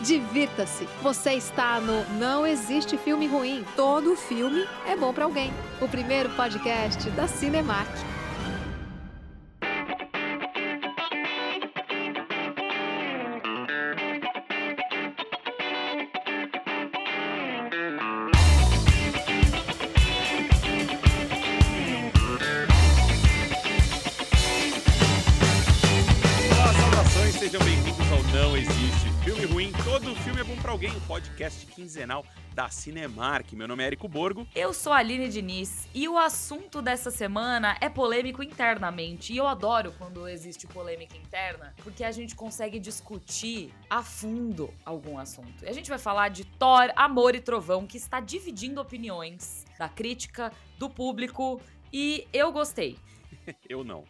divirta-se. Você está no Não Existe Filme Ruim. Todo filme é bom para alguém. O primeiro podcast da Cinemark. Da Cinemark. Meu nome é Érico Borgo. Eu sou a Aline Diniz e o assunto dessa semana é polêmico internamente. E eu adoro quando existe polêmica interna, porque a gente consegue discutir a fundo algum assunto. E a gente vai falar de Thor, Amor e Trovão, que está dividindo opiniões da crítica, do público, e eu gostei. Eu não.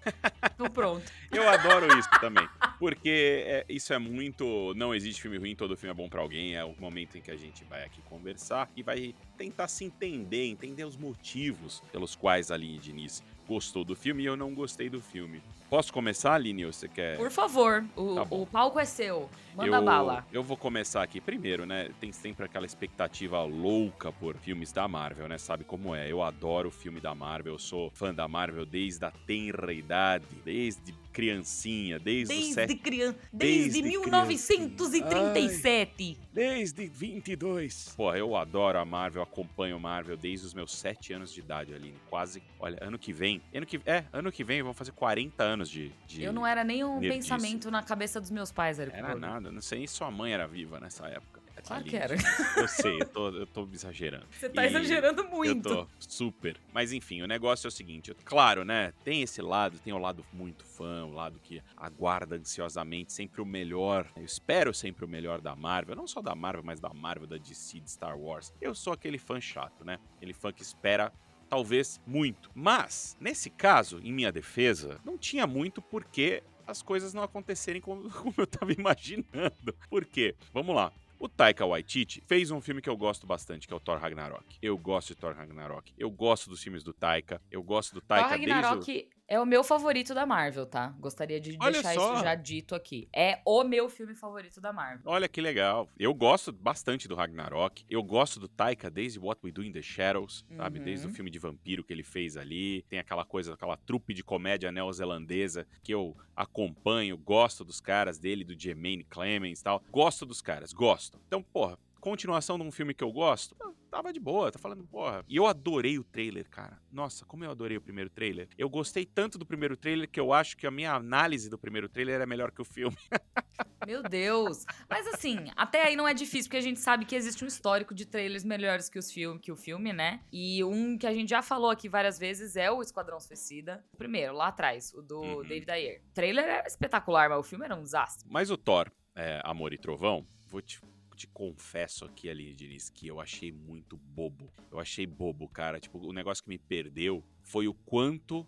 Então pronto. Eu adoro isso também. Porque é, isso é muito. Não existe filme ruim, todo filme é bom pra alguém. É o momento em que a gente vai aqui conversar e vai tentar se entender, entender os motivos pelos quais a Aline Diniz gostou do filme e eu não gostei do filme. Posso começar, Aline? Você quer. Por favor, o, Tá o palco é seu. Manda eu, bala. Eu vou começar aqui. Primeiro, né? Tem sempre aquela expectativa louca por filmes da Marvel, né? Sabe como é? Eu adoro filme da Marvel. Eu sou fã da Marvel desde a tenra idade, desde criancinha, desde, os Desde sete, criança. desde Desde, criança. 1937. desde 22. Porra, eu adoro a Marvel, acompanho a Marvel desde os meus 7 anos de idade, Aline. Quase. Olha, ano que vem. Ano que, é, ano que vem vão fazer 40 anos de. de Eu não era nem um nerdice. pensamento na cabeça dos meus pais, Érico. Era Borgo. nada, não sei nem se sua mãe era viva nessa época. Claro que era. Eu sei, eu tô, eu tô exagerando. Você tá E exagerando muito. Eu tô super. Mas enfim, o negócio é o seguinte: eu- claro, né? Tem esse lado, tem o lado muito fã, o lado que aguarda ansiosamente sempre o melhor. Eu espero sempre o melhor da Marvel. Não só da Marvel, mas da Marvel, da DC, de Star Wars. Eu sou aquele fã chato, né? Aquele fã que espera. Talvez muito. Mas, nesse caso, em minha defesa, não tinha muito porque as coisas não acontecerem como, como eu tava imaginando. Por quê? Vamos lá. O Taika Waititi fez um filme que eu gosto bastante, que é o Thor Ragnarok. Eu gosto de Thor Ragnarok. Eu gosto dos filmes do Taika. Eu gosto do Thor Taika desde o... É o meu favorito da Marvel, tá? Gostaria de Olha deixar só. isso já dito aqui. É o meu filme favorito da Marvel. Olha que legal. Eu gosto bastante do Ragnarok. Eu gosto do Taika desde What We Do in the Shadows, sabe? Uhum. Desde o filme de vampiro que ele fez ali. Tem aquela coisa, aquela trupe de comédia neozelandesa que eu acompanho, gosto dos caras dele, do Jermaine Clemens e tal. Gosto dos caras, gosto. Então, porra, continuação de um filme que eu gosto, ah, tava de boa, tá falando, porra. E eu adorei o trailer, cara. Nossa, como eu adorei o primeiro trailer. Eu gostei tanto do primeiro trailer que eu acho que a minha análise do primeiro trailer é melhor que o filme. Meu Deus. Mas assim, até aí não é difícil, porque a gente sabe que existe um histórico de trailers melhores que, os filme, que o filme, né? E um que a gente já falou aqui várias vezes é o Esquadrão Suicida. O primeiro, lá atrás, o do Uhum. David Ayer. O trailer era espetacular, mas o filme era um desastre. Mas o Thor, é, Amor e Trovão, vou te, te confesso aqui, Aline Diniz, que eu achei muito bobo. Eu achei bobo, cara. Tipo, o negócio que me perdeu foi o quanto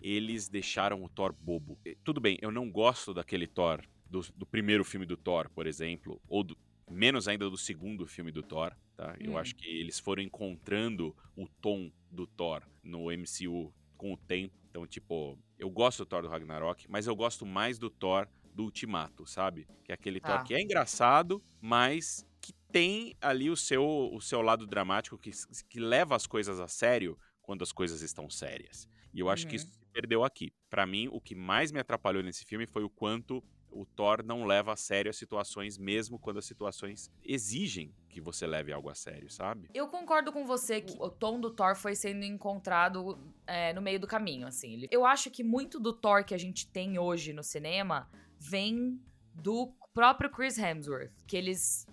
eles deixaram o Thor bobo. Tudo bem, eu não gosto daquele Thor, do, do primeiro filme do Thor, por exemplo, ou do- menos ainda do segundo filme do Thor, tá? Eu Hum. acho que eles foram encontrando o tom do Thor no MCU com o tempo. Então, tipo, eu gosto do Thor do Ragnarok, mas eu gosto mais do Thor do Ultimato, sabe? Que é aquele Thor Tá. que é engraçado, mas que tem ali o seu, o seu lado dramático, que, que leva as coisas a sério quando as coisas estão sérias. E eu acho que Uhum. isso se perdeu aqui. Pra mim, o que mais me atrapalhou nesse filme foi o quanto o Thor não leva a sério as situações, mesmo quando as situações exigem que você leve algo a sério, sabe? Eu concordo com você que o tom do Thor foi sendo encontrado é, no meio do caminho, assim. Eu acho que muito do Thor que a gente tem hoje no cinema vem do próprio Chris Hemsworth, que eles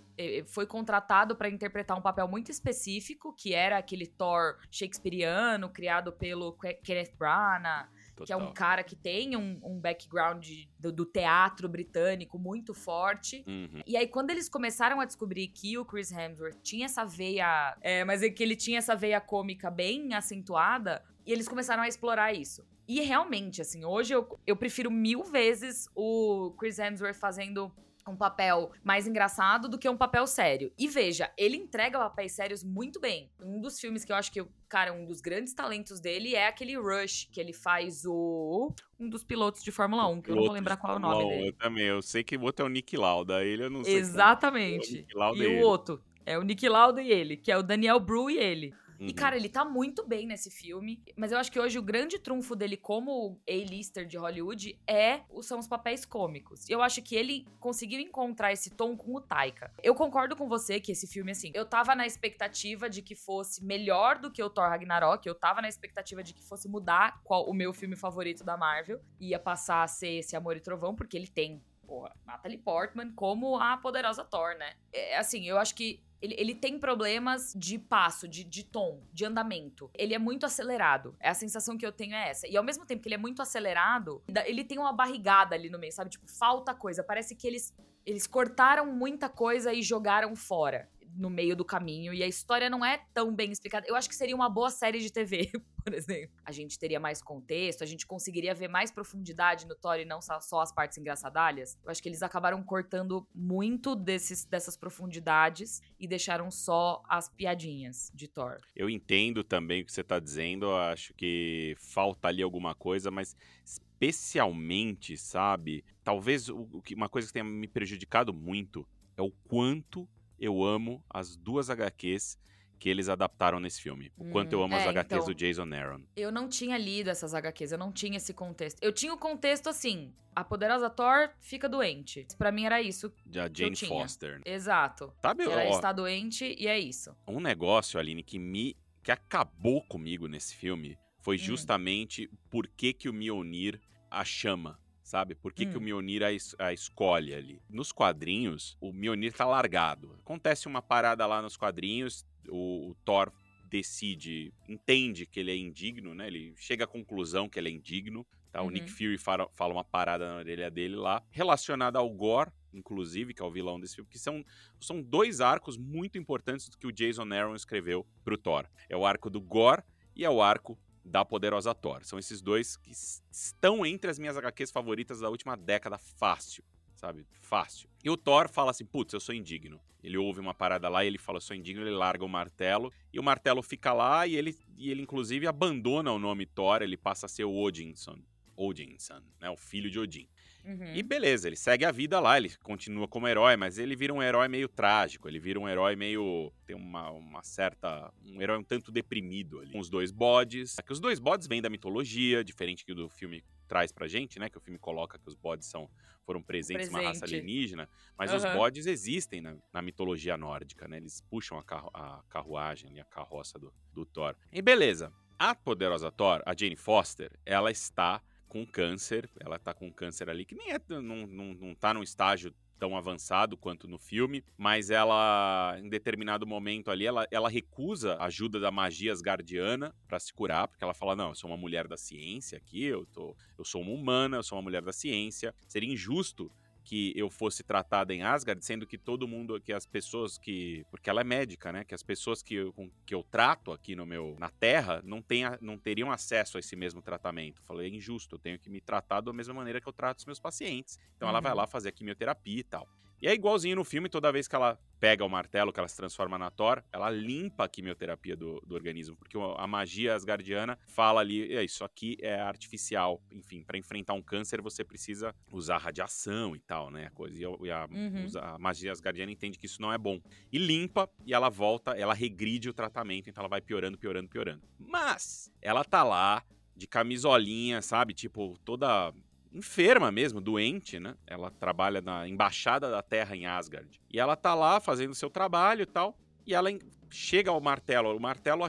foi contratado para interpretar um papel muito específico, que era aquele Thor shakespeariano criado pelo Ke- Kenneth Branagh, que é um Total. cara que tem um, um background do, do teatro britânico muito forte. Uhum. E aí, quando eles começaram a descobrir que o Chris Hemsworth tinha essa veia. É, mas é que ele tinha essa veia cômica bem acentuada, e eles começaram a explorar isso. E realmente, assim, hoje eu, eu prefiro mil vezes o Chris Hemsworth fazendo um papel mais engraçado do que um papel sério. E veja, ele entrega papéis sérios muito bem. Um dos filmes que eu acho que, cara, um dos grandes talentos dele é aquele Rush, que ele faz o. Um dos pilotos de Fórmula 1, que eu não vou lembrar qual é o nome dele. Eu também, eu sei que o outro é o Nick Lauda, ele eu não sei. Exatamente. É o e o outro. É o Nick Lauda e ele, que é o Daniel Bru e ele. Uhum. E, cara, ele tá muito bem nesse filme. Mas eu acho que hoje o grande trunfo dele como A-lister de Hollywood é são os papéis cômicos. E eu acho que ele conseguiu encontrar esse tom com o Taika. Eu concordo com você que esse filme, assim, eu tava na expectativa de que fosse melhor do que o Thor Ragnarok. Eu tava na expectativa de que fosse mudar qual o meu filme favorito da Marvel. Ia passar a ser esse Amor e Trovão, porque ele tem porra, Natalie Portman como a poderosa Thor, né? É, assim, eu acho que ele, ele tem problemas de passo, de, de tom, de andamento. Ele é muito acelerado. É a sensação que eu tenho é essa. E ao mesmo tempo que ele é muito acelerado, ele tem uma barrigada ali no meio, sabe? Tipo, falta coisa. Parece que eles, eles cortaram muita coisa e jogaram fora no meio do caminho e a história não é tão bem explicada. Eu acho que seria uma boa série de TV, por exemplo. A gente teria mais contexto, a gente conseguiria ver mais profundidade no Thor e não só as partes engraçadalhas. Eu acho que eles acabaram cortando muito desses, dessas profundidades e deixaram só as piadinhas de Thor. Eu entendo também o que você tá dizendo, acho que falta ali alguma coisa, mas especialmente, sabe? Talvez uma coisa que tenha me prejudicado muito é o quanto eu amo as duas HQs que eles adaptaram nesse filme. O hum, quanto eu amo é, as HQs então, do Jason Aaron. Eu não tinha lido essas HQs, eu não tinha esse contexto. Eu tinha o contexto assim: a poderosa Thor fica doente. Para mim era isso. A Jane Foster. Exato. Sabe, ela ó, está doente e é isso. Um negócio, Aline, que me que acabou comigo nesse filme foi hum. justamente hum. por que, que o Mjolnir a chama sabe? Por que, hum. que o hum. Mjolnir a, es a, escolhe ali? Nos quadrinhos, o Mjolnir tá largado. Acontece uma parada lá nos quadrinhos, o, o Thor decide, entende que ele é indigno, né? Ele chega à conclusão que ele é indigno. Tá? Uhum. O Nick uhum. Fury fala, fala, uma parada na orelha dele lá, relacionada ao Gore, inclusive, que é o vilão desse filme, que são, são dois arcos muito importantes que o Jason Aaron escreveu pro Thor. É o arco do Gore e é o arco da Poderosa Thor. São esses dois que estão entre as minhas HQs favoritas da última década, fácil, sabe? Fácil. E o Thor fala assim: putz, eu sou indigno. Ele ouve uma parada lá e ele fala: eu sou indigno, ele larga o martelo. E o martelo fica lá e ele, e ele inclusive, abandona o nome Thor, ele passa a ser o Odinson. Odinson, né? O filho de Odin. Uhum. E beleza, ele segue a vida lá, ele continua como herói, mas ele vira um herói meio trágico, ele vira um herói meio. tem uma, uma certa. um herói um tanto deprimido ali. Com os dois bodes. É que os dois bodes vêm da mitologia, diferente que o do filme traz pra gente, né? Que o filme coloca que os bodes são, foram presentes Presente. uma raça alienígena, mas uhum. os bodes existem na, na, mitologia nórdica, né? Eles puxam a, carru a carruagem, a carroça do, do Thor. E beleza. A poderosa Thor, a Jane Foster, ela está com câncer. Ela tá com câncer ali, que nem é, não, não, não tá num estágio tão avançado quanto no filme, mas ela, em determinado momento ali, ela, ela recusa a ajuda da magia asgardiana para se curar, porque ela fala: não, eu sou uma mulher da ciência aqui, eu, tô, eu sou uma humana, eu sou uma mulher da ciência. Seria injusto que eu fosse tratada em Asgard, sendo que todo mundo, que as pessoas que. Porque ela é médica, né? Que as pessoas que eu, que eu trato aqui no meu. na Terra não, tenha, não teriam acesso a esse mesmo tratamento. falei, é injusto, eu tenho que me tratar da mesma maneira que eu trato os meus pacientes. Então uhum. ela vai uhum. lá fazer a quimioterapia e tal. E é igualzinho no filme, toda vez que ela pega o martelo, que ela se transforma na Thor, ela limpa a quimioterapia do, do organismo, porque a magia asgardiana fala ali, é, isso aqui é artificial. Enfim, para enfrentar um câncer você precisa usar radiação e tal, né? Coisa, e a, uhum. a magia asgardiana entende que isso não é bom. E limpa, e ela volta, ela regride o tratamento, então ela vai piorando, piorando, piorando. Mas, ela tá lá, de camisolinha, sabe? Tipo, toda enferma mesmo, doente, né? Ela trabalha na embaixada da Terra em Asgard. E ela tá lá fazendo seu trabalho e tal, e ela chega ao martelo, o martelo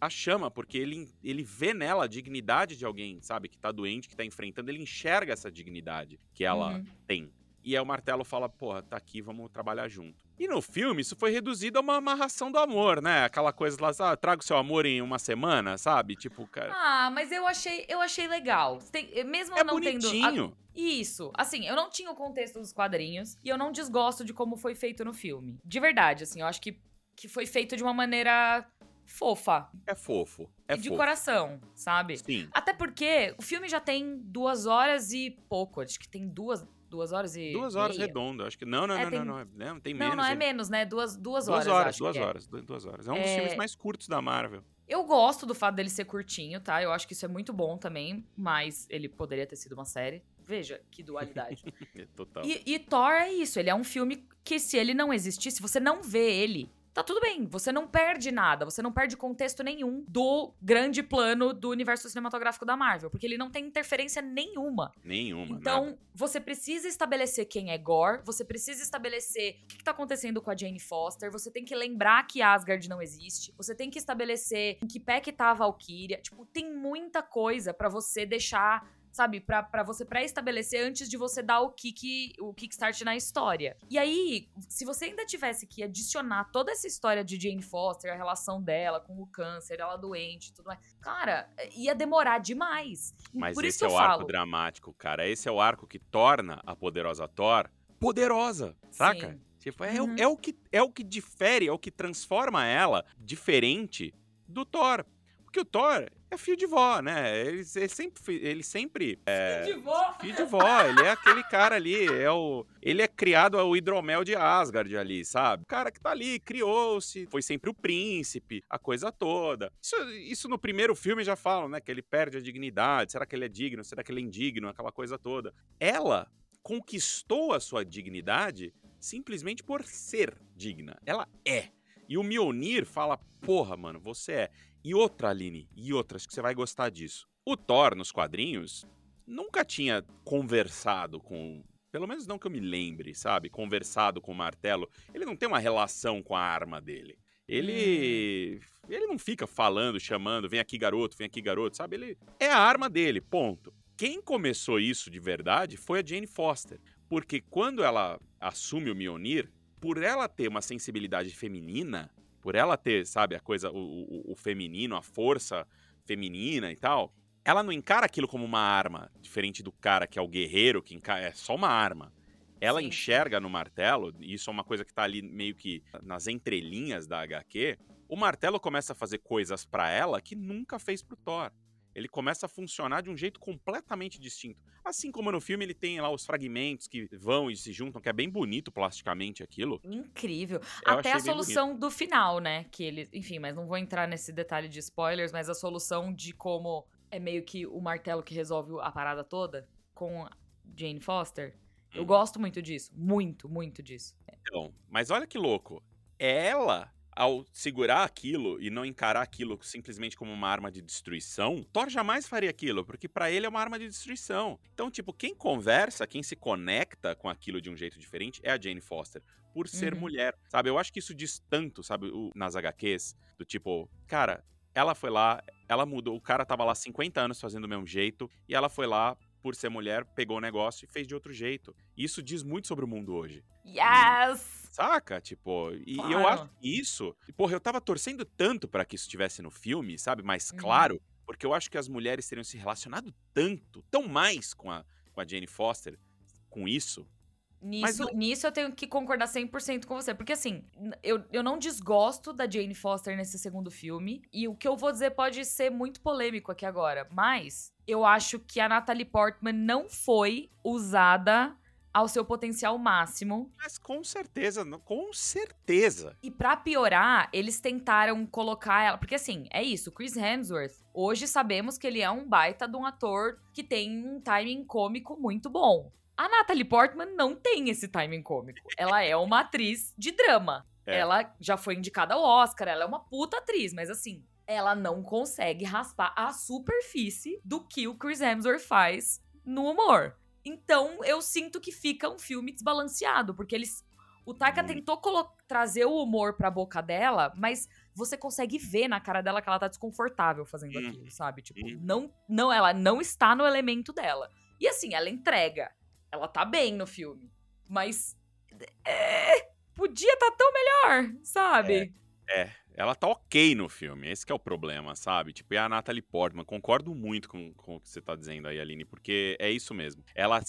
a, chama, porque ele, ele vê nela a dignidade de alguém, sabe, que tá doente, que tá enfrentando, ele enxerga essa dignidade que ela uhum. tem. E aí o martelo fala, porra, tá aqui, vamos trabalhar junto. E no filme, isso foi reduzido a uma amarração do amor, né? Aquela coisa lá, ah, traga o seu amor em uma semana, sabe? Tipo, cara. Ah, mas eu achei, eu achei legal. Tem, mesmo é não bonitinho. tendo. A... Isso. Assim, eu não tinha o contexto dos quadrinhos e eu não desgosto de como foi feito no filme. De verdade, assim, eu acho que, que foi feito de uma maneira fofa. É fofo. É e de fofo. coração, sabe? Sim. Até porque o filme já tem duas horas e pouco. Acho que tem duas, Duas horas e. Duas horas meia? redondo. Acho que. Não, não, É, não, tem- não, não, é- não. Tem Não, menos. não é ele- menos, né? Duas, duas Duas horas. horas, duas é. horas, du- duas horas. É um dos É. filmes mais curtos da Marvel. Eu gosto do fato dele ser curtinho, tá? Eu acho que isso é muito bom também, mas ele poderia ter sido uma série. Veja que dualidade. É Total. e, e Thor é isso, ele é um filme que se ele não existisse, você não vê ele, tá tudo bem, você não perde nada, você não perde contexto nenhum do grande plano do universo cinematográfico da Marvel, porque ele não tem interferência nenhuma. Nenhuma. Então, nada. você precisa estabelecer quem é Gore, você precisa estabelecer o que, que tá acontecendo com a Jane Foster, você tem que lembrar que Asgard não existe, você tem que estabelecer em que pé que tá a Valkyria. Tipo, tem muita coisa pra você deixar. Sabe, pra, pra você pré-estabelecer antes de você dar o kick, o kickstart na história. E aí, se você ainda tivesse que adicionar toda essa história de Jane Foster, a relação dela com o câncer, ela doente tudo mais, cara, ia demorar demais. Mas Por isso esse é que o arco falo. dramático, cara. Esse é o arco que torna a poderosa Thor poderosa, saca? Sim. Tipo, é, Uhum. é o que, é o que difere, é o que transforma ela diferente do Thor. Porque o Thor é filho de vó, né? Ele, ele sempre. Ele sempre é, De vó. filho de vó, ele é aquele cara ali, é o, ele é criado ao hidromel de Asgard ali, sabe? O cara que tá ali, criou-se, foi sempre o príncipe, a coisa toda. Isso, isso no primeiro filme já falam, né? Que ele perde a dignidade, será que ele é digno, será que ele é indigno, aquela coisa toda. Ela conquistou a sua dignidade simplesmente por ser digna. Ela é. E o Mjolnir fala, porra, mano, você é. E outra, Aline, e outra, acho que você vai gostar disso. O Thor, nos quadrinhos, nunca tinha conversado com. Pelo menos não que eu me lembre, sabe? Conversado com o martelo. Ele não tem uma relação com a arma dele. Ele. Ele não fica falando, chamando, vem aqui garoto, vem aqui garoto, sabe? Ele. É a arma dele, ponto. Quem começou isso de verdade foi a Jane Foster. Porque quando ela assume o Mjolnir, por ela ter uma sensibilidade feminina, por ela ter, sabe, a coisa, o, o- o feminino, a força feminina e tal, ela não encara aquilo como uma arma, diferente do cara que é o guerreiro, que encara, é só uma arma. Ela Sim. enxerga no martelo, e isso é uma coisa que tá ali meio que nas entrelinhas da HQ, o martelo começa a fazer coisas pra ela que nunca fez pro Thor. Ele começa a funcionar de um jeito completamente distinto. Assim como no filme ele tem lá os fragmentos que vão e se juntam, que é bem bonito plasticamente aquilo. Incrível. Eu Até a solução do final, né? Que ele. Enfim, mas não vou entrar nesse detalhe de spoilers, mas a solução de como é meio que o martelo que resolve a parada toda com Jane Foster. Eu Hum. gosto muito disso. Muito, muito disso. Então, mas olha que louco. Ela, ao segurar aquilo e não encarar aquilo simplesmente como uma arma de destruição, Thor jamais faria aquilo, porque pra ele é uma arma de destruição. Então, tipo, quem conversa, quem se conecta com aquilo de um jeito diferente é a Jane Foster, por ser Uhum. mulher. Sabe, eu acho que isso diz tanto, sabe, o- nas HQs, do tipo, cara, ela foi lá, ela mudou, o cara tava lá 50 anos fazendo do mesmo jeito, e ela foi lá, por ser mulher, pegou o negócio e fez de outro jeito. E isso diz muito sobre o mundo hoje. Yes! Saca? Tipo, e e eu Claro. acho que isso. Porra, eu tava torcendo tanto pra que isso estivesse no filme, sabe? Mais Uhum. claro, porque eu acho que as mulheres teriam se relacionado tanto, tão mais com a, com a Jane Foster, com isso. Nisso, não- nisso eu tenho que concordar 100% com você. Porque assim, eu, eu não desgosto da Jane Foster nesse segundo filme. E o que eu vou dizer pode ser muito polêmico aqui agora. Mas eu acho que a Natalie Portman não foi usada ao seu potencial máximo. Mas com certeza, não- com certeza. E pra piorar, eles tentaram colocar ela. Porque assim, é isso. Chris Hemsworth, hoje sabemos que ele é um baita de um ator que tem um timing cômico muito bom. A Natalie Portman não tem esse timing cômico. Ela é uma atriz de drama. É. Ela já foi indicada ao Oscar, ela é uma puta atriz, mas assim, ela não consegue raspar a superfície do que o Chris Hemsworth faz no humor. Então, eu sinto que fica um filme desbalanceado, porque eles o Taika Muito. tentou trazer o humor pra boca dela, mas você consegue ver na cara dela que ela tá desconfortável fazendo Uhum. aquilo, sabe? Tipo, Uhum. não, não, ela não está no elemento dela. E assim, ela entrega. Ela tá bem no filme. Mas. é, podia estar tão melhor, sabe? É, ela tá ok no filme, esse é o problema, sabe? Tipo, e a Natalie Portman, concordo muito com, com o que você tá dizendo aí, Aline, porque é isso mesmo. Ela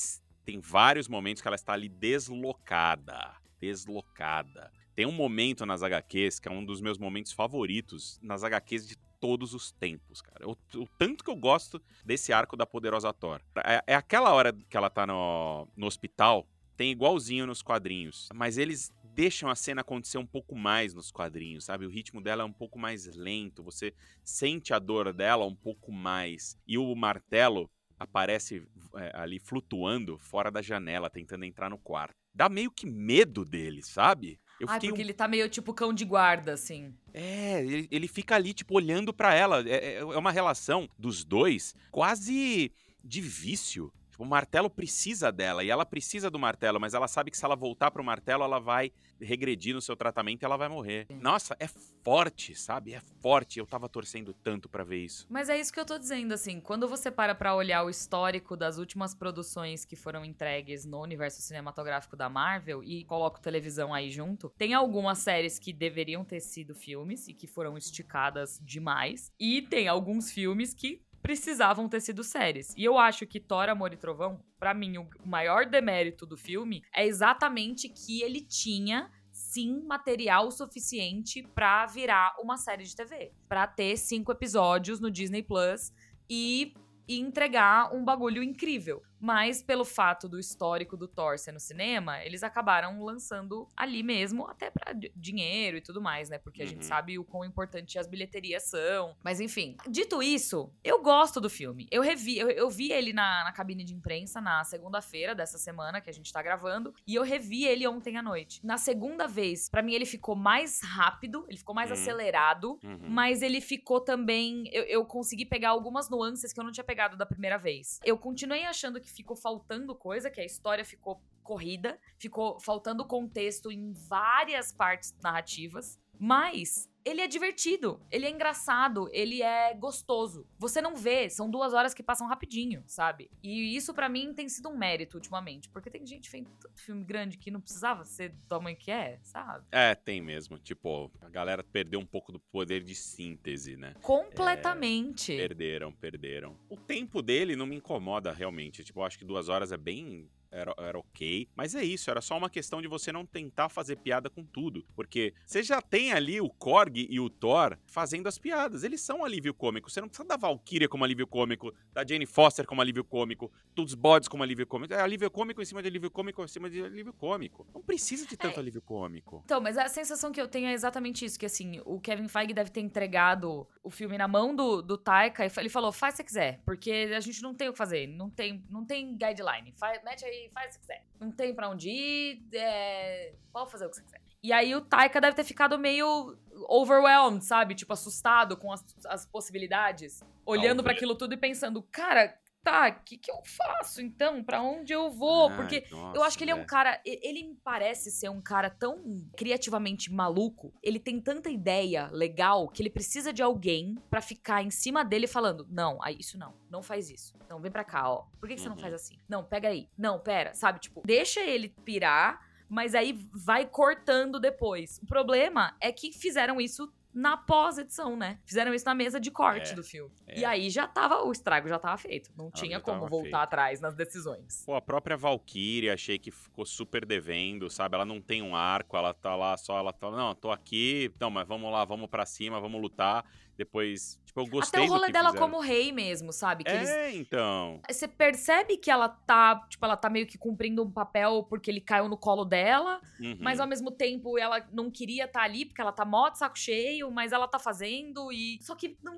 tem vários momentos que ela está ali deslocada, deslocada. Tem um momento nas HQs, que é um dos meus momentos favoritos, nas HQs de todos os tempos, cara. O, o tanto que eu gosto desse arco da poderosa Thor. É, é aquela hora que ela tá no, no hospital, tem igualzinho nos quadrinhos, mas eles deixam a cena acontecer um pouco mais nos quadrinhos, sabe? O ritmo dela é um pouco mais lento, você sente a dor dela um pouco mais. E o martelo aparece é, ali flutuando fora da janela, tentando entrar no quarto. Dá meio que medo dele, sabe? Eu Ai, porque um... ele tá meio tipo cão de guarda, assim. É, ele, ele fica ali, tipo, olhando para ela. É, é, é uma relação dos dois quase de vício. Tipo, o martelo precisa dela e ela precisa do martelo, mas ela sabe que se ela voltar pro martelo, ela vai regredir no seu tratamento e ela vai morrer. Nossa, é forte, sabe? É forte. Eu tava torcendo tanto para ver isso. Mas é isso que eu tô dizendo, assim. Quando você para pra olhar o histórico das últimas produções que foram entregues no universo cinematográfico da Marvel e coloco televisão aí junto, tem algumas séries que deveriam ter sido filmes e que foram esticadas demais. E tem alguns filmes que precisavam ter sido séries. E eu acho que Thor, Amor e Trovão, para mim, o maior demérito do filme é exatamente que ele tinha sim material suficiente para virar uma série de TV, para ter cinco episódios no Disney Plus e e entregar um bagulho incrível. Mas pelo fato do histórico do Thor ser no cinema, eles acabaram lançando ali mesmo, até para dinheiro e tudo mais, né? Porque uhum. a gente uhum. sabe o quão importante as bilheterias são. Mas enfim, dito isso, eu gosto do filme. Eu revi, eu, eu vi ele na, na, cabine de imprensa na segunda-feira dessa semana que a gente tá gravando, e eu revi ele ontem à noite. Na segunda vez, para mim ele ficou mais rápido, ele ficou mais uhum. acelerado, uhum. mas ele ficou também. Eu, eu consegui pegar algumas nuances que eu não tinha pegado da primeira vez. Eu continuei achando que que ficou faltando coisa, que a história ficou corrida, ficou faltando contexto em várias partes narrativas, mas ele é divertido, ele é engraçado, ele é gostoso. Você não vê, são duas horas que passam rapidinho, sabe? E isso para mim tem sido um mérito ultimamente, porque tem gente feito tanto filme grande que não precisava ser do tamanho que é, sabe? É, tem mesmo. Tipo, a galera perdeu um pouco do poder de síntese, né? Completamente. É, perderam, perderam. O tempo dele não me incomoda realmente. Tipo, eu acho que duas horas é bem era, era ok. Mas é isso, era só uma questão de você não tentar fazer piada com tudo. Porque você já tem ali o Korg e o Thor fazendo as piadas. Eles são alívio cômico. Você não precisa da Valkyria como alívio cômico, da Jane Foster como alívio cômico, dos Bods como alívio cômico. É alívio cômico em cima de alívio cômico em cima de alívio cômico. Não precisa de tanto é. alívio cômico. Então, mas a sensação que eu tenho é exatamente isso: que assim, o Kevin Feige deve ter entregado o filme na mão do, do Taika e ele falou: faz se quiser, porque a gente não tem o que fazer, não tem, não tem guideline. Faz, mete aí faz o que quiser. Não tem pra onde ir, é... pode fazer o que você quiser. E aí o Taika deve ter ficado meio overwhelmed, sabe? Tipo, assustado com as, as possibilidades. Olhando para aquilo tudo e pensando, cara, tá, o que, que eu faço então? Para onde eu vou? Porque nossa, eu acho que ele é um cara. Ele me parece ser um cara tão criativamente maluco. Ele tem tanta ideia legal que ele precisa de alguém para ficar em cima dele falando: não, isso não, não faz isso. Não, vem pra cá, ó. Por que, que você não faz uhum. assim? Não, pega aí. Não, pera, sabe? Tipo, deixa ele pirar mas aí vai cortando depois. O problema é que fizeram isso na pós-edição, né? Fizeram isso na mesa de corte é, do filme. É. E aí já tava, o estrago já tava feito. Não ah, tinha como voltar feito. atrás nas decisões. Pô, a própria Valkyrie, achei que ficou super devendo, sabe? Ela não tem um arco, ela tá lá só, ela tá, não, tô aqui, não, mas vamos lá, vamos para cima, vamos lutar. Depois, tipo, eu gostei Até o rolê dela fizeram. como rei mesmo, sabe? Que é, eles... então. Você percebe que ela tá, tipo, ela tá meio que cumprindo um papel porque ele caiu no colo dela, uhum. mas ao mesmo tempo ela não queria estar tá ali porque ela tá mó de saco cheio, mas ela tá fazendo e. Só que não.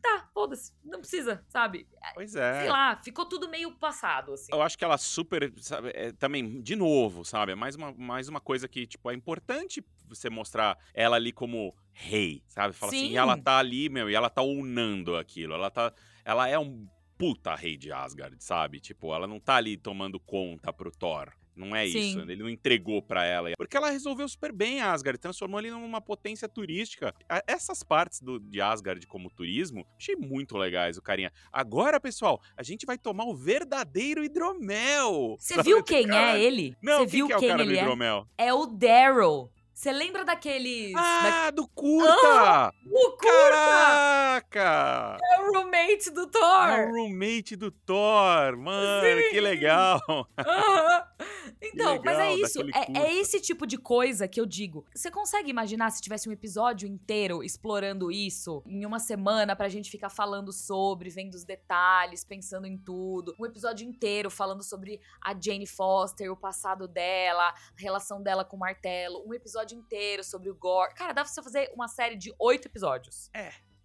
Tá, foda-se, não precisa, sabe? Pois é. Sei lá, ficou tudo meio passado, assim. Eu acho que ela super, sabe, é, também, de novo, sabe? É mais uma, mais uma coisa que, tipo, é importante você mostrar ela ali como rei, sabe? Fala Sim. assim, e ela tá ali, meu, e ela tá unando aquilo. Ela tá. Ela é um puta rei de Asgard, sabe? Tipo, ela não tá ali tomando conta pro Thor. Não é Sim. isso, ele não entregou para ela. Porque ela resolveu super bem Asgard, transformou ele numa potência turística. Essas partes do, de Asgard como turismo, achei muito legais o carinha. Agora, pessoal, a gente vai tomar o verdadeiro hidromel. Você viu quem é ele? Não, Você viu que é quem o cara ele do hidromel? É, é o Daryl. Você lembra daqueles. Ah, do curta! O curta! Caraca! É o roommate do É o Thor! roommate do Thor, mano, que Sim. legal! Aham. Então, mas é legal, isso. É, é esse tipo de coisa que eu digo. Você consegue imaginar se tivesse um episódio inteiro explorando isso em uma semana pra gente ficar falando sobre, vendo os detalhes, pensando em tudo? Um episódio inteiro falando sobre a Jane Foster, o passado dela, a relação dela com o martelo. Um episódio inteiro sobre o Gore. Cara, dá pra você fazer uma série de oito episódios.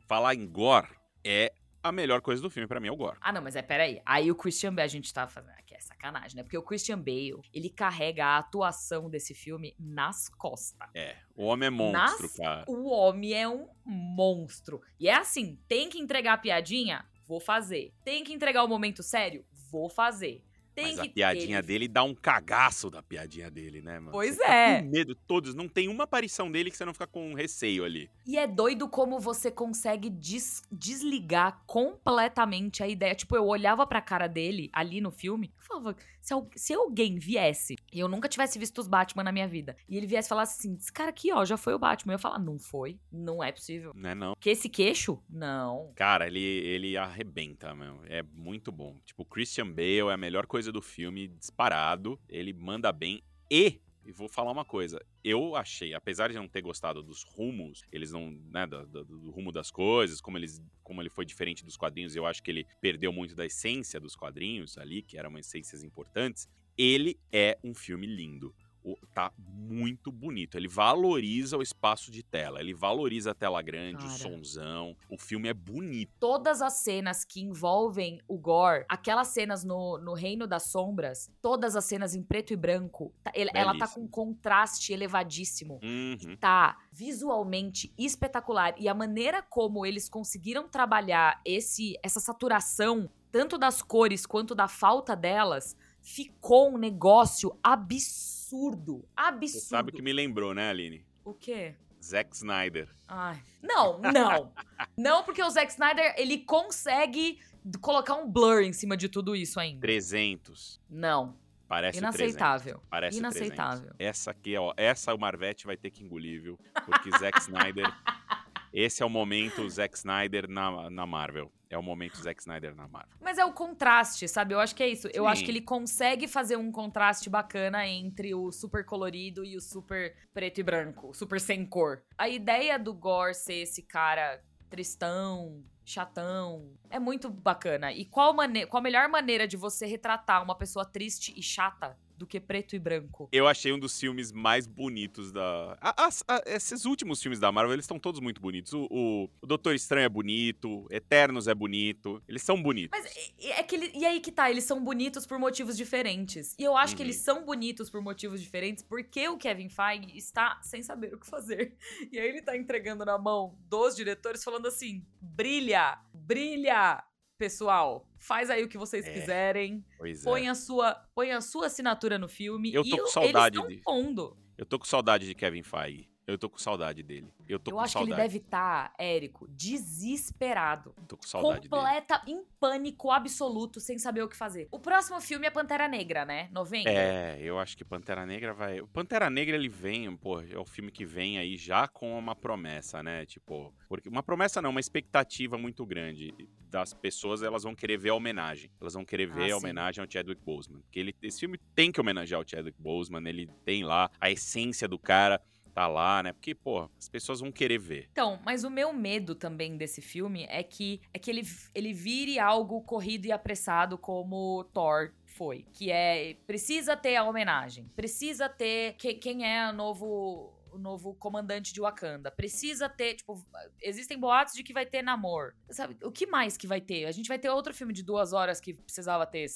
Falar em gore é a melhor coisa do filme, pra mim, é o gore. Ah, não, mas é peraí. Aí o Christian Bale, a gente tá fazendo aqui, é sacanagem, né? Porque o Christian Bale, ele carrega a atuação desse filme nas costas. É, o homem é monstro, Nas- cara. O homem é um monstro. E é assim, tem que entregar a piadinha? Vou fazer. Tem que entregar o momento sério? Vou fazer. Tem Mas que a piadinha ele- dele dá um cagaço da piadinha dele, né, mano? Pois Você fica é. Com medo, todos. Não tem uma aparição dele que você não fica com receio ali. E é doido como você consegue des- desligar completamente a ideia. Tipo, eu olhava pra cara dele ali no filme, se, se alguém viesse e eu nunca tivesse visto os Batman na minha vida, e ele viesse e falasse assim: esse cara aqui, ó, já foi o Batman. Eu ia falar, não foi, não é possível. Né, não? Que esse queixo? Não. Cara, ele, ele arrebenta, meu. É muito bom. Tipo, o Christian Bale é a melhor coisa do filme, disparado. Ele manda bem. E, e vou falar uma coisa. Eu achei, apesar de não ter gostado dos rumos, eles não, né, do, do- do rumo das coisas, como, eles, como ele foi diferente dos quadrinhos, eu acho que ele perdeu muito da essência dos quadrinhos ali, que eram essências importantes. Ele é um filme lindo. O- Tá muito bonito. Ele valoriza o espaço de tela. Ele valoriza a tela grande, o Cara. sonzão. O filme é bonito. Todas as cenas que envolvem o Gore, aquelas cenas no, no Reino das Sombras, todas as cenas em preto e branco, tá- ele- ela tá com um contraste elevadíssimo. Uhum. tá visualmente espetacular e a maneira como eles conseguiram trabalhar esse essa saturação tanto das cores quanto da falta delas ficou um negócio absurdo, Você absurdo. sabe o que me lembrou, né, Aline? O quê? Zack Snyder. Ai, não, não. não porque o Zack Snyder, ele consegue colocar um blur em cima de tudo isso ainda. 300. Não, Parece o 300. inaceitável. Parece Inaceitável. 300. Essa aqui, ó. Essa o Marvete vai ter que engolir, viu? Porque Zack Snyder... Esse é o momento Zack Snyder na, na Marvel. É o momento Zack Snyder na Marvel. Mas é o contraste, sabe? Eu acho que é isso. Eu acho Sim. que ele consegue fazer um contraste bacana entre o super colorido e o super preto e branco, super sem cor. A ideia do Gore ser esse cara tristão, chatão, é muito bacana. E qual, mane qual a melhor maneira de você retratar uma pessoa triste e chata do que preto e branco? Eu achei um dos filmes mais bonitos da. A- as- a- esses últimos filmes da Marvel, eles estão todos muito bonitos. O, o, o Doutor Estranho é bonito, Eternos é bonito. Eles são bonitos. Mas e- é que ele- e aí que tá, eles são bonitos por motivos diferentes. E eu acho que Uhum. eles são bonitos por motivos diferentes porque o Kevin Feige está sem saber o que fazer. E aí ele tá entregando na mão dos diretores falando assim: "Brilha, brilha, pessoal. Faz aí o que vocês É, quiserem. Pois é. Põe a sua, põe a sua assinatura no filme Eu e tô com o- saudade eles estão pondo. Eu tô com saudade de Kevin Feige. Eu tô com saudade dele. Eu tô Eu com acho que ele deve estar, Érico, desesperado. Tô com saudade dele. completa, em pânico absoluto, sem saber o que fazer. O próximo filme é Pantera Negra, né? Novembro. É, eu acho que Pantera Negra vai. O Pantera Negra ele vem, pô, é o filme que vem aí já com uma promessa, né? Tipo, porque uma promessa não, uma expectativa muito grande das pessoas, elas vão querer ver a homenagem. Elas vão querer ver Ah, a homenagem ao Chadwick Boseman, porque ele esse filme tem que homenagear o Chadwick Boseman, ele tem lá a essência do cara tá lá, né? Porque, pô, as pessoas vão querer ver. Então, mas o meu medo também desse filme é que é que ele, ele vire algo corrido e apressado como Thor foi. Que é, precisa ter a homenagem. Precisa ter que- quem é o novo o novo comandante de Wakanda. Precisa ter, tipo, existem boatos de que vai ter namor. Sabe, o que mais que vai ter? A gente vai ter outro filme de duas horas que precisava ter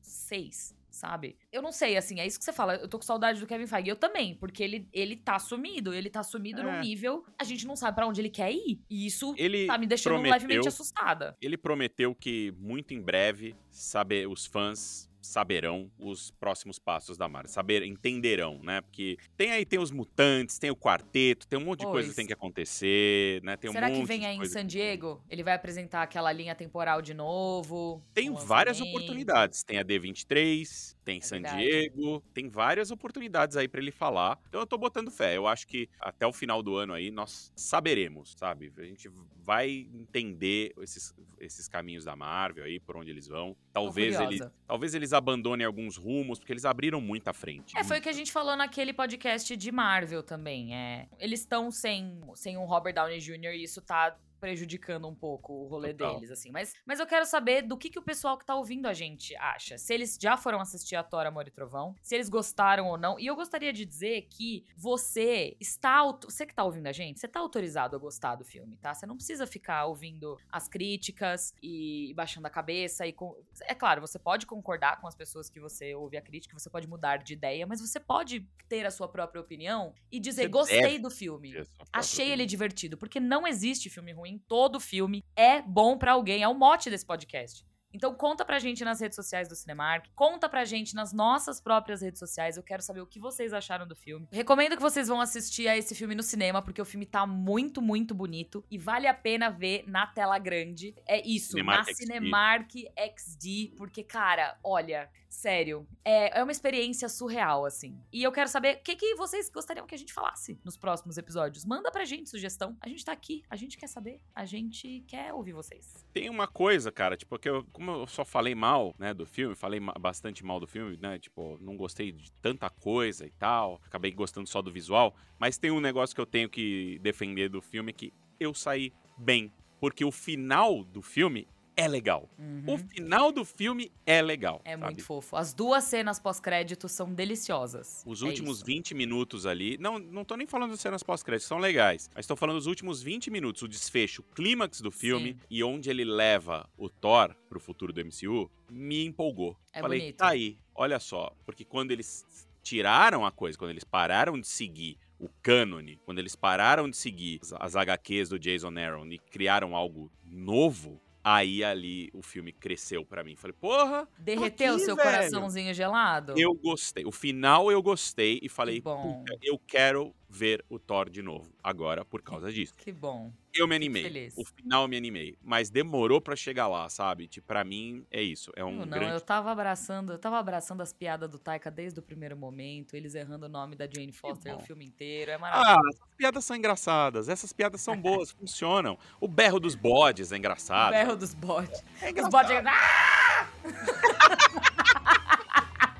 seis, sabe? Eu não sei, assim, é isso que você fala. Eu tô com saudade do Kevin Feige. Eu também, porque ele, ele tá sumido. Ele tá sumido num É. nível, a gente não sabe pra onde ele quer ir. E isso Ele tá me deixando prometeu- levemente assustada. Ele prometeu que muito em breve, sabe, os fãs saberão os próximos passos da Marvel, saber, entenderão, né? Porque tem aí tem os mutantes, tem o quarteto, tem um monte de coisa que tem que acontecer, né? Tem Será um que vem aí em San Diego? Ele vai apresentar aquela linha temporal de novo? Tem várias oportunidades. Tem a D23, tem É San verdade. Diego, tem várias oportunidades aí pra ele falar. Então eu tô botando fé. Eu acho que até o final do ano aí nós saberemos, sabe? A gente vai entender esses, esses caminhos da Marvel aí, por onde eles vão. Talvez curiosa. talvez eles abandonem alguns rumos, porque eles abriram muita frente. É, foi o que a gente falou naquele podcast de Marvel também. É, eles estão sem, sem um Robert Downey Jr. e isso tá prejudicando um pouco o rolê Total. deles, assim. Mas, mas eu quero saber do que, que o pessoal que tá ouvindo a gente acha. Se eles já foram assistir a Thor, Amor e Trovão, se eles gostaram ou não. E eu gostaria de dizer que você está... Você que tá ouvindo a gente, você tá autorizado a gostar do filme, tá? Você não precisa ficar ouvindo as críticas e baixando a cabeça e... com- É claro, você pode concordar com as pessoas que você ouve a crítica, você pode mudar de ideia, mas você pode ter a sua própria opinião e dizer, Você gostei do filme. Achei ele divertido, porque não existe filme ruim, todo filme é bom pra alguém, é o mote desse podcast. Então conta pra gente nas redes sociais do Cinemark, conta pra gente nas nossas próprias redes sociais, eu quero saber o que vocês acharam do filme. Recomendo que vocês vão assistir a esse filme no cinema, porque o filme tá muito, muito bonito e vale a pena ver na tela grande. É isso, Cinemark na XD. Cinemark XD, porque cara, olha, sério, é, é uma experiência surreal, assim. E eu quero saber o que, que vocês gostariam que a gente falasse nos próximos episódios. Manda pra gente sugestão. A gente tá aqui, a gente quer saber, a gente quer ouvir vocês. Tem uma coisa, cara, tipo, que eu, como eu só falei mal, né, do filme, falei bastante mal do filme, né, tipo, não gostei de tanta coisa e tal, acabei gostando só do visual, mas tem um negócio que eu tenho que defender do filme que eu saí bem, porque o final do filme é legal. Uhum. O final do filme é legal. É sabe? muito fofo. As duas cenas pós-crédito são deliciosas. Os É últimos isso. 20 minutos ali. Não, não tô nem falando das cenas pós-crédito, são legais. Mas tô falando dos últimos 20 minutos, o desfecho, o clímax do filme Sim. e onde ele leva o Thor pro futuro do MCU, me empolgou. É Falei, bonito. tá aí, olha só. Porque quando eles tiraram a coisa, quando eles pararam de seguir o cânone, quando eles pararam de seguir as- as HQs do Jason Aaron e criaram algo novo, aí ali o filme cresceu pra mim. Falei, porra, Derreteu aqui, seu velho. coraçãozinho gelado? eu gostei. O final eu gostei e falei, bom. "Puta, eu quero ver o Thor de novo. Agora, por causa disso. Que bom. Eu me animei. feliz. O final eu me animei. Mas demorou pra chegar lá, sabe? Tipo, pra mim é isso. É um não, grande. eu tava abraçando, eu tava abraçando as piadas do Taika desde o primeiro momento, eles errando o nome da Jane Foster o filme inteiro, é Ah, maravilhoso. essas piadas são engraçadas. Essas piadas são boas, funcionam. O berro dos bodes é o engraçado. berro dos bots. É Os engraçado. bots chegando, ah!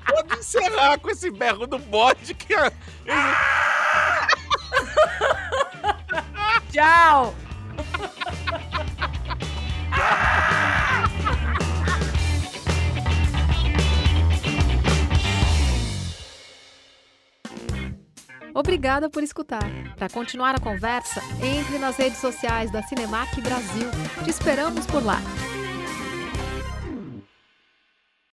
Pode encerrar com esse berro do bode que é- Tchau! Obrigada por escutar. Para continuar a conversa, entre nas redes sociais da Cinemark Brasil. Te esperamos por lá.